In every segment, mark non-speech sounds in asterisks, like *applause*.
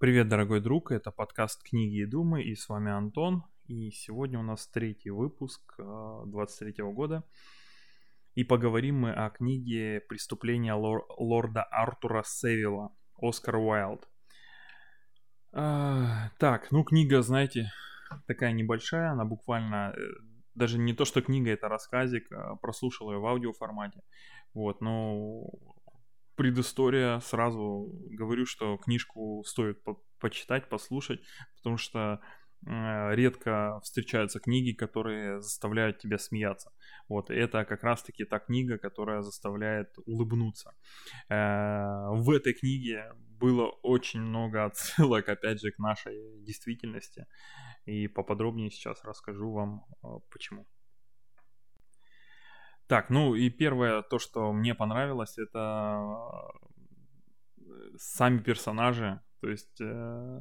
Привет, дорогой друг, это подкаст «Книги и думы» и с вами Антон. И сегодня у нас третий выпуск 23 э, года. И поговорим мы о книге «Преступление лор- лорда Артура Севилла» Оскар Уайлд. А, так, ну книга, знаете, такая небольшая, она буквально э, даже не то, что книга, это рассказик, а прослушал ее в аудиоформате. Вот, но предыстория, сразу говорю, что книжку стоит по почитать, послушать, потому что э, редко встречаются книги, которые заставляют тебя смеяться. Вот, это как раз-таки та книга, которая заставляет улыбнуться. Э, в этой книге было очень много *laughs* отсылок, опять же, к нашей действительности. И поподробнее сейчас расскажу вам, э, почему. Так, ну и первое, то, что мне понравилось, это э, сами персонажи, то есть э,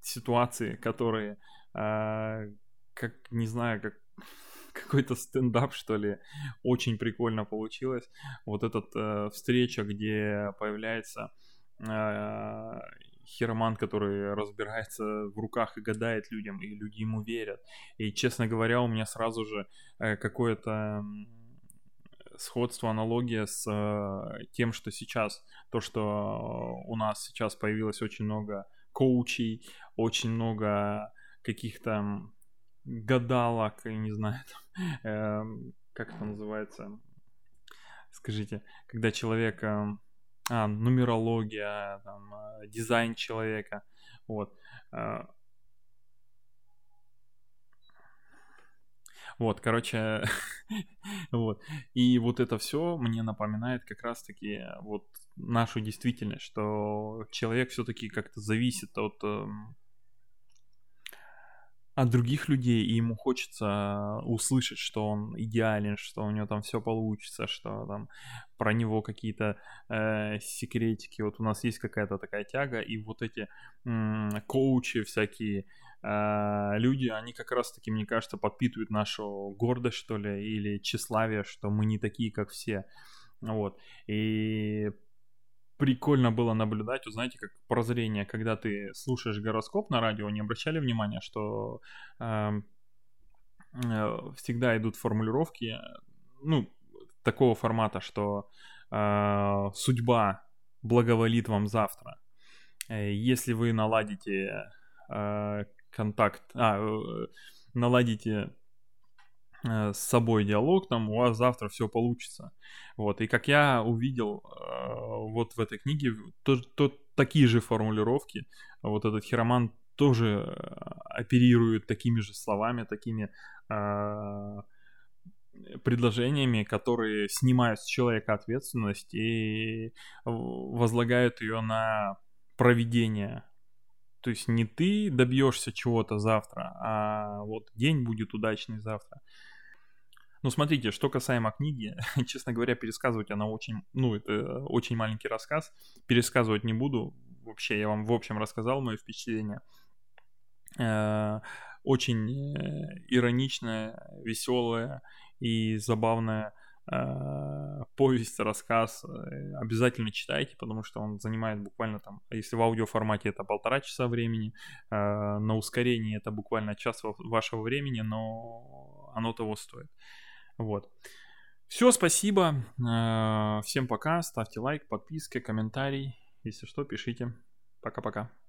ситуации, которые, э, как, не знаю, как *laughs* какой-то стендап, что ли, очень прикольно получилось. Вот эта э, встреча, где появляется э, хироман, который разбирается в руках и гадает людям, и люди ему верят. И, честно говоря, у меня сразу же э, какое-то сходство, аналогия с э, тем, что сейчас, то, что у нас сейчас появилось очень много коучей, очень много каких-то гадалок, не знаю, там, *laughs* э, как это называется, скажите, когда человек, э, а, нумерология, там, э, дизайн человека, вот, э, Вот, короче, *laughs* вот. И вот это все мне напоминает как раз-таки вот нашу действительность, что человек все-таки как-то зависит от эм, от других людей, и ему хочется услышать, что он идеален, что у него там все получится, что там про него какие-то э, секретики. Вот у нас есть какая-то такая тяга, и вот эти э, коучи всякие, э, люди, они как раз-таки, мне кажется, подпитывают нашу гордость, что ли, или тщеславие, что мы не такие, как все. Вот. И прикольно было наблюдать, вот знаете, как прозрение, когда ты слушаешь гороскоп на радио, не обращали внимания, что э, э, всегда идут формулировки, ну, такого формата, что э, судьба благоволит вам завтра. Э, если вы наладите э, контакт, а, э, наладите с собой диалог, там у вас завтра все получится. Вот, и как я увидел э, вот в этой книге, то, то, такие же формулировки, вот этот хироман тоже оперирует такими же словами, такими э, предложениями, которые снимают с человека ответственность и возлагают ее на проведение то есть не ты добьешься чего-то завтра, а вот день будет удачный завтра. Ну, смотрите, что касаемо книги, *laughs* честно говоря, пересказывать она очень, ну, это очень маленький рассказ, пересказывать не буду, вообще я вам в общем рассказал мое впечатление. Э, очень э, ироничная, веселая и забавная повесть, рассказ, э, обязательно читайте, потому что он занимает буквально там, если в аудиоформате это полтора часа времени, э, на ускорении это буквально час вашего времени, но оно того стоит. Вот. Все, спасибо. Всем пока. Ставьте лайк, подписка, комментарий. Если что, пишите. Пока-пока.